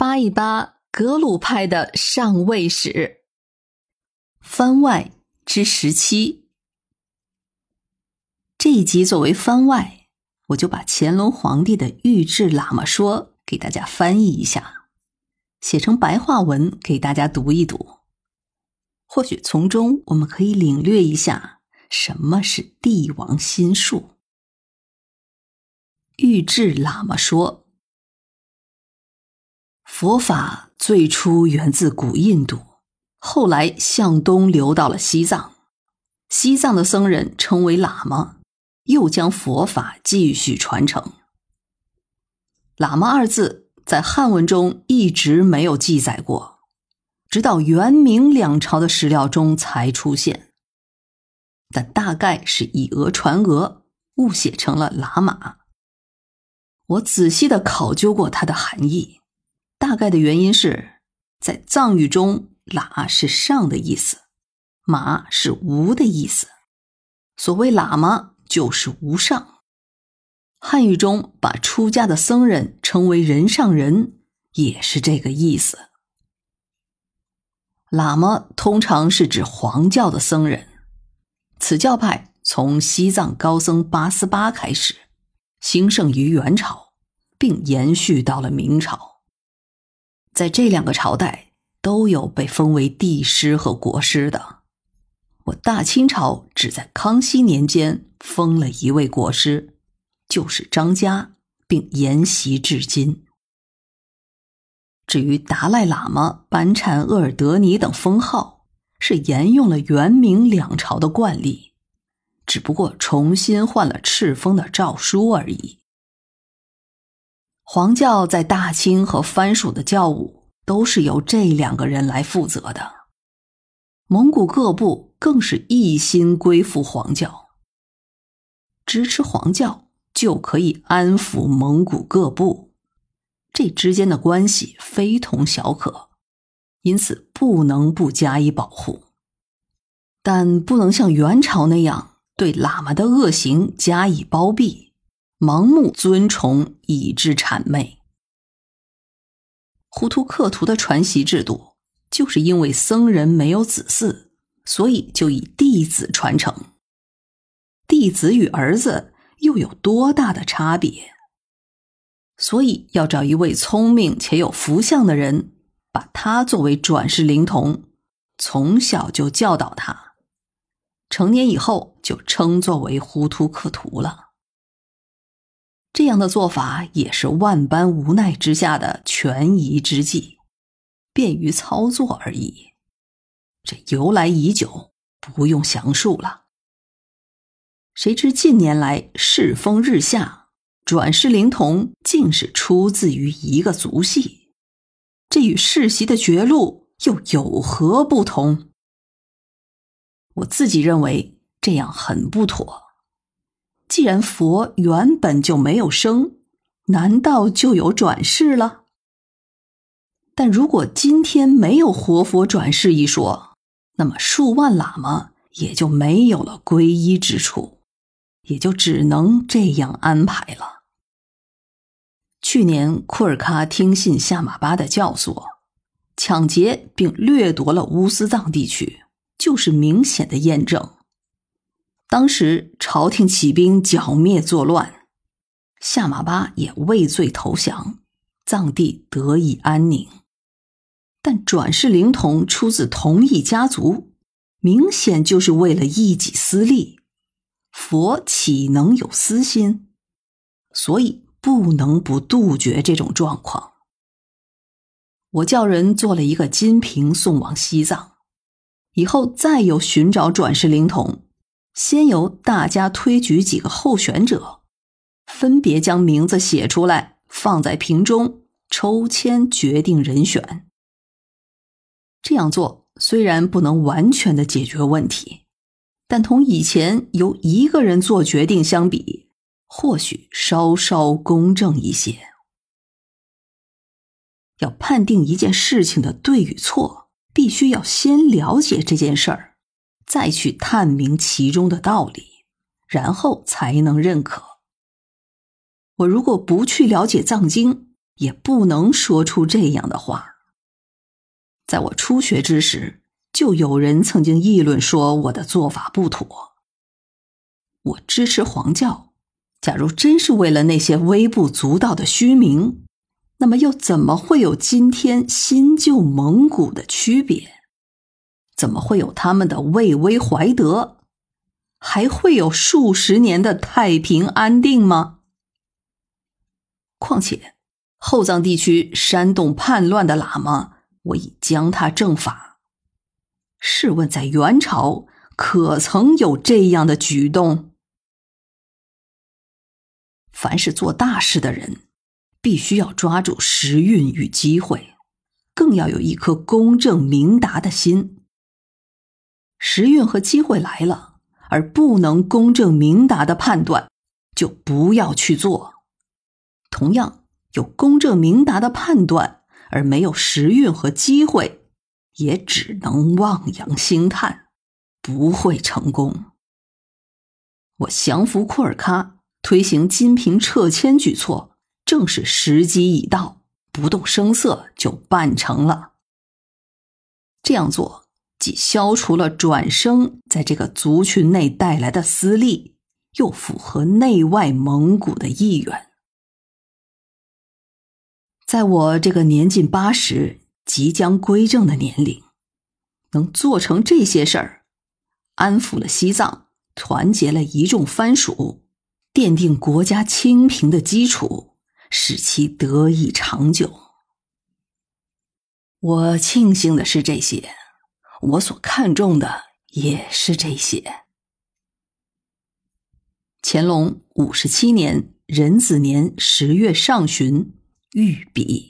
扒一扒格鲁派的上位史。番外之十七，这一集作为番外，我就把乾隆皇帝的御制喇嘛说给大家翻译一下，写成白话文给大家读一读。或许从中我们可以领略一下什么是帝王心术。御制喇嘛说，佛法最初源自古印度，后来向东流到了西藏，西藏的僧人称为喇嘛，又将佛法继续传承。喇嘛二字在汉文中一直没有记载过，直到元明两朝的史料中才出现，但大概是以讹传讹，误写成了喇嘛。我仔细的考究过它的含义，大概的原因是在藏语中，“喇”是上的意思，“马”是无的意思，所谓喇嘛就是无上。汉语中把出家的僧人称为人上人，也是这个意思。喇嘛通常是指黄教的僧人，此教派从西藏高僧八思巴开始。兴盛于元朝，并延续到了明朝。在这两个朝代，都有被封为帝师和国师的。我大清朝只在康熙年间封了一位国师，就是张家，并沿袭至今。至于达赖喇嘛、班禅鄂尔德尼等封号，是沿用了元明两朝的惯例。只不过重新换了敕封的诏书而已。黄教在大清和藩属的教务都是由这两个人来负责的，蒙古各部更是一心归附黄教，支持黄教就可以安抚蒙古各部，这之间的关系非同小可，因此不能不加以保护，但不能像元朝那样。对喇嘛的恶行加以包庇，盲目尊崇以致谄媚。呼图克图的传习制度，就是因为僧人没有子嗣，所以就以弟子传承。弟子与儿子又有多大的差别？所以要找一位聪明且有福相的人，把他作为转世灵童，从小就教导他。成年以后就称作为呼图克图了。这样的做法也是万般无奈之下的权宜之计，便于操作而已。这由来已久，不用详述了。谁知近年来世风日下，转世灵童竟是出自于一个族系，这与世袭的绝路又有何不同？我自己认为这样很不妥。既然佛原本就没有生，难道就有转世了？但如果今天没有活佛转世一说，那么数万喇嘛也就没有了皈依之处，也就只能这样安排了。去年库尔喀听信夏玛巴的教唆，抢劫并掠夺了乌斯藏地区。就是明显的验证。当时朝廷起兵剿灭作乱，夏玛巴也畏罪投降，藏地得以安宁。但转世灵童出自同一家族，明显就是为了一己私利。佛岂能有私心？所以不能不杜绝这种状况。我叫人做了一个金瓶送往西藏。以后再有寻找转世灵童，先由大家推举几个候选者，分别将名字写出来，放在瓶中，抽签决定人选。这样做虽然不能完全的解决问题，但同以前由一个人做决定相比，或许稍稍公正一些。要判定一件事情的对与错。必须要先了解这件事儿，再去探明其中的道理，然后才能认可。我如果不去了解藏经，也不能说出这样的话。在我初学之时，就有人曾经议论说我的做法不妥。我支持黄教，假如真是为了那些微不足道的虚名，那么又怎么会有今天新旧蒙古的区别？怎么会有他们的魏威怀德？还会有数十年的太平安定吗？况且，后藏地区煽动叛乱的喇嘛。我已将他正法。试问，在元朝可曾有这样的举动？凡是做大事的人，必须要抓住时运与机会，更要有一颗公正明达的心。时运和机会来了，而不能公正明达的判断，就不要去做。同样，有公正明达的判断。而没有时运和机会，也只能望洋兴叹，不会成功。我降服库尔喀，推行金平撤迁举措，正是时机已到，不动声色就办成了。这样做既消除了转生在这个族群内带来的私利，又符合内外蒙古的意愿。在我这个年近八十、即将归正的年龄，能做成这些事儿，安抚了西藏，团结了一众藩属，奠定国家清平的基础，使其得以长久。我庆幸的是这些，我所看重的也是这些。乾隆五十七年壬子年十月上旬。御笔。